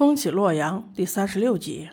风起洛阳第三十六集，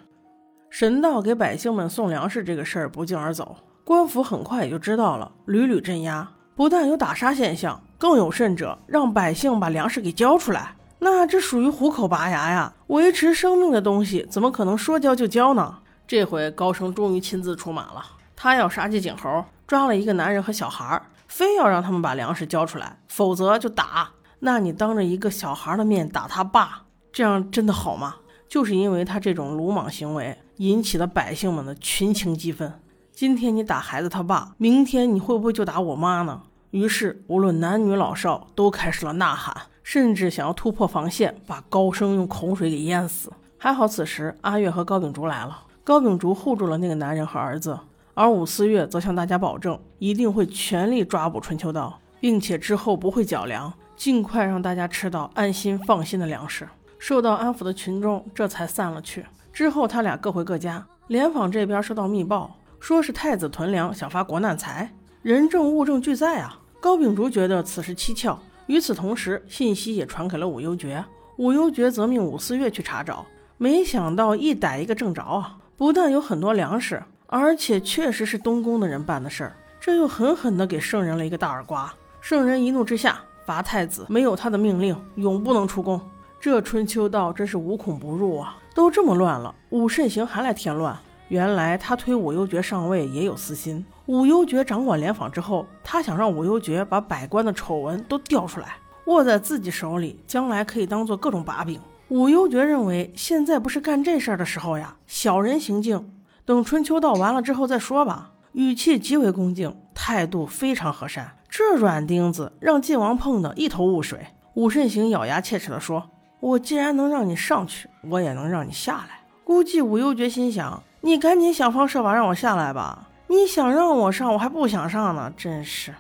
神道给百姓们送粮食这个事儿不胫而走，官府很快也就知道了，屡屡镇压，不但有打杀现象，更有甚者让百姓把粮食给交出来。那这属于虎口拔牙呀！维持生命的东西怎么可能说交就交呢？这回高升终于亲自出马了，他要杀鸡儆猴，抓了一个男人和小孩，非要让他们把粮食交出来，否则就打。那你当着一个小孩的面打他爸？这样真的好吗？就是因为他这种鲁莽行为，引起了百姓们的群情激愤。今天你打孩子他爸，明天你会不会就打我妈呢？于是，无论男女老少都开始了呐喊，甚至想要突破防线，把高升用口水给淹死。还好，此时阿月和高秉烛来了。高秉烛护住了那个男人和儿子，而武思月则向大家保证，一定会全力抓捕春秋道，并且之后不会缴粮，尽快让大家吃到安心放心的粮食。受到安抚的群众这才散了去。之后，他俩各回各家。联访这边收到密报，说是太子屯粮，想发国难财，人证物证俱在啊。高秉烛觉得此事蹊跷。与此同时，信息也传给了武幽爵，武幽爵则命武思月去查找。没想到一逮一个正着啊！不但有很多粮食，而且确实是东宫的人办的事儿，这又狠狠地给圣人了一个大耳刮。圣人一怒之下，罚太子没有他的命令，永不能出宫。这春秋道真是无孔不入啊！都这么乱了，武慎行还来添乱。原来他推武幽爵上位也有私心。武幽爵掌管联访之后，他想让武幽爵把百官的丑闻都调出来，握在自己手里，将来可以当做各种把柄。武幽爵认为现在不是干这事儿的时候呀，小人行径，等春秋道完了之后再说吧。语气极为恭敬，态度非常和善。这软钉子让晋王碰得一头雾水。武慎行咬牙切齿地说。我既然能让你上去，我也能让你下来。估计武幽爵心想：你赶紧想方设法让我下来吧。你想让我上，我还不想上呢。真是。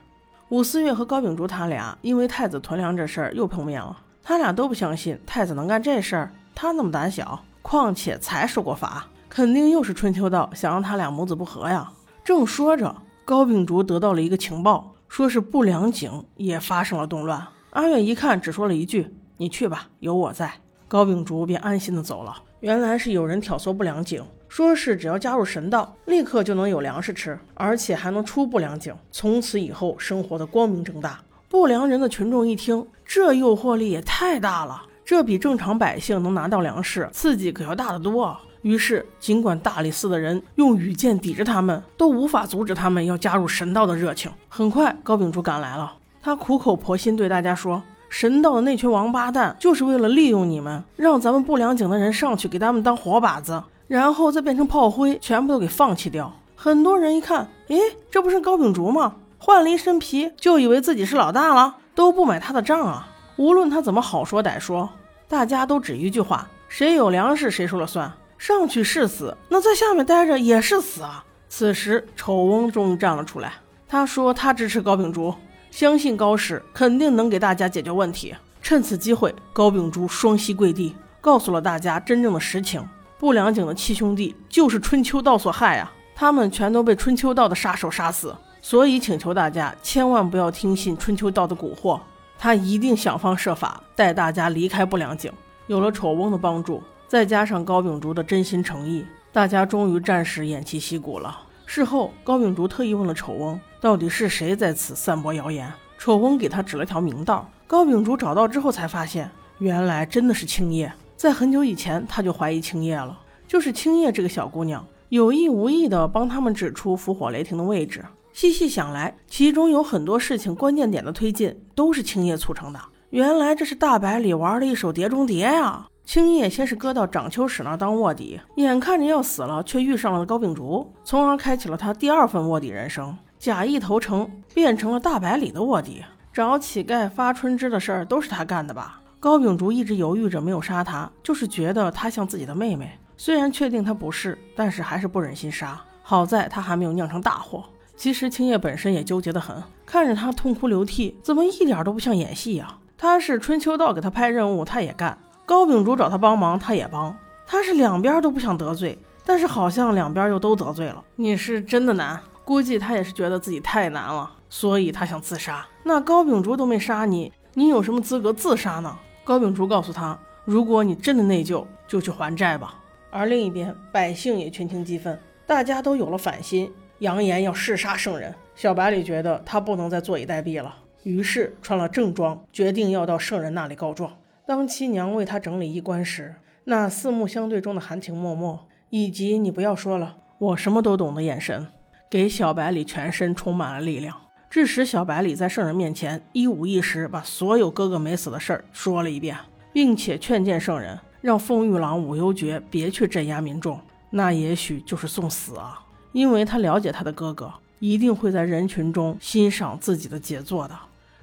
武思月和高秉烛他俩因为太子屯粮这事儿又碰面了。他俩都不相信太子能干这事儿，他那么胆小。况且才受过罚，肯定又是春秋道想让他俩母子不和呀。正说着，高秉烛得到了一个情报，说是不良井也发生了动乱。阿月一看，只说了一句。你去吧，有我在。高秉烛便安心的走了。原来是有人挑唆不良井，说是只要加入神道，立刻就能有粮食吃，而且还能出不良井，从此以后生活的光明正大。不良人的群众一听，这诱惑力也太大了，这比正常百姓能拿到粮食刺激可要大得多啊。于是，尽管大理寺的人用羽箭抵着他们，都无法阻止他们要加入神道的热情。很快，高秉烛赶来了，他苦口婆心对大家说。神道的那群王八蛋就是为了利用你们，让咱们不良井的人上去给他们当活靶子，然后再变成炮灰，全部都给放弃掉。很多人一看，诶，这不是高秉烛吗？换了一身皮，就以为自己是老大了，都不买他的账啊！无论他怎么好说歹说，大家都只一句话：谁有粮食谁说了算。上去是死，那在下面待着也是死啊！此时，丑翁终于站了出来，他说他支持高秉烛。相信高氏肯定能给大家解决问题。趁此机会，高秉烛双膝跪地，告诉了大家真正的实情：不良井的七兄弟就是春秋道所害啊！他们全都被春秋道的杀手杀死。所以请求大家千万不要听信春秋道的蛊惑，他一定想方设法带大家离开不良井。有了丑翁的帮助，再加上高秉烛的真心诚意，大家终于暂时偃旗息鼓了。事后，高秉烛特意问了丑翁，到底是谁在此散播谣言？丑翁给他指了条明道。高秉烛找到之后，才发现原来真的是青叶。在很久以前，他就怀疑青叶了，就是青叶这个小姑娘有意无意的帮他们指出伏火雷霆的位置。细细想来，其中有很多事情关键点的推进都是青叶促成的。原来这是大白里玩的一手碟中谍呀！青叶先是搁到掌秋使那当卧底，眼看着要死了，却遇上了高秉烛，从而开启了他第二份卧底人生，假意投诚，变成了大百里的卧底。找乞丐发春枝的事儿都是他干的吧？高秉烛一直犹豫着没有杀他，就是觉得他像自己的妹妹。虽然确定他不是，但是还是不忍心杀。好在他还没有酿成大祸。其实青叶本身也纠结得很，看着他痛哭流涕，怎么一点都不像演戏呀？他是春秋道给他派任务，他也干。高秉烛找他帮忙，他也帮。他是两边都不想得罪，但是好像两边又都得罪了。你是真的难，估计他也是觉得自己太难了，所以他想自杀。那高秉烛都没杀你，你有什么资格自杀呢？高秉烛告诉他：“如果你真的内疚，就去还债吧。而另一边，百姓也群情激愤，大家都有了反心，扬言要弑杀圣人。小百里觉得他不能再坐以待毙了，于是穿了正装，决定要到圣人那里告状。当七娘为他整理衣冠时，那四目相对中的含情脉脉，以及你不要说了，我什么都懂的眼神，给小百里全身充满了力量，致使小百里在圣人面前一五一十把所有哥哥没死的事儿说了一遍，并且劝谏圣人。让凤玉郎、武幽爵别去镇压民众，那也许就是送死啊！因为他了解他的哥哥一定会在人群中欣赏自己的杰作的。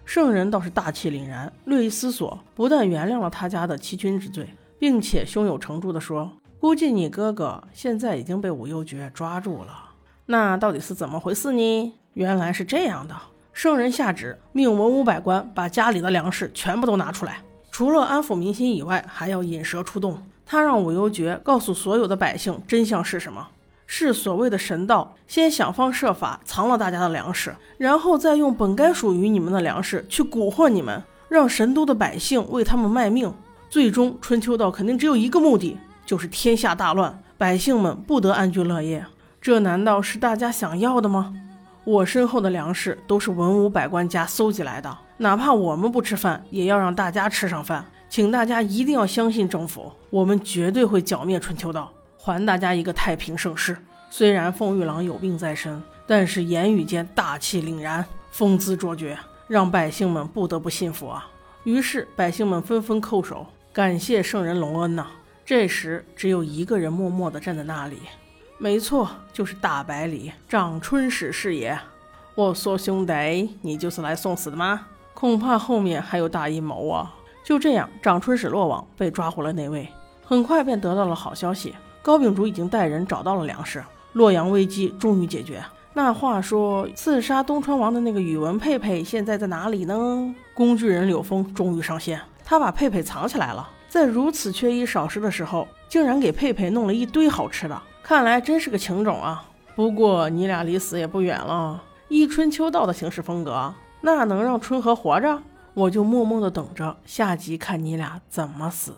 圣人倒是大气凛然，略一思索，不但原谅了他家的欺君之罪，并且胸有成竹地说：“估计你哥哥现在已经被武幽爵抓住了。那到底是怎么回事呢？原来是这样的。圣人下旨，命文武百官把家里的粮食全部都拿出来。”除了安抚民心以外，还要引蛇出洞。他让武幽爵告诉所有的百姓真相是什么？是所谓的神道先想方设法藏了大家的粮食，然后再用本该属于你们的粮食去蛊惑你们，让神都的百姓为他们卖命。最终，春秋道肯定只有一个目的，就是天下大乱，百姓们不得安居乐业。这难道是大家想要的吗？我身后的粮食都是文武百官家搜集来的。哪怕我们不吃饭，也要让大家吃上饭。请大家一定要相信政府，我们绝对会剿灭春秋道，还大家一个太平盛世。虽然凤玉郎有病在身，但是言语间大气凛然，风姿卓绝，让百姓们不得不信服啊。于是百姓们纷纷叩首，感谢圣人隆恩呐。这时只有一个人默默地站在那里，没错，就是大百里长春使是也。我说兄弟，你就是来送死的吗？恐怕后面还有大阴谋啊！就这样，长春使落网，被抓回了内卫。很快便得到了好消息，高秉烛已经带人找到了粮食，洛阳危机终于解决。那话说，刺杀东川王的那个宇文佩佩现在在哪里呢？工具人柳峰终于上线，他把佩佩藏起来了，在如此缺衣少食的时候，竟然给佩佩弄了一堆好吃的，看来真是个情种啊！不过你俩离死也不远了，依春秋道的行事风格。那能让春和活着？我就默默的等着下集，看你俩怎么死。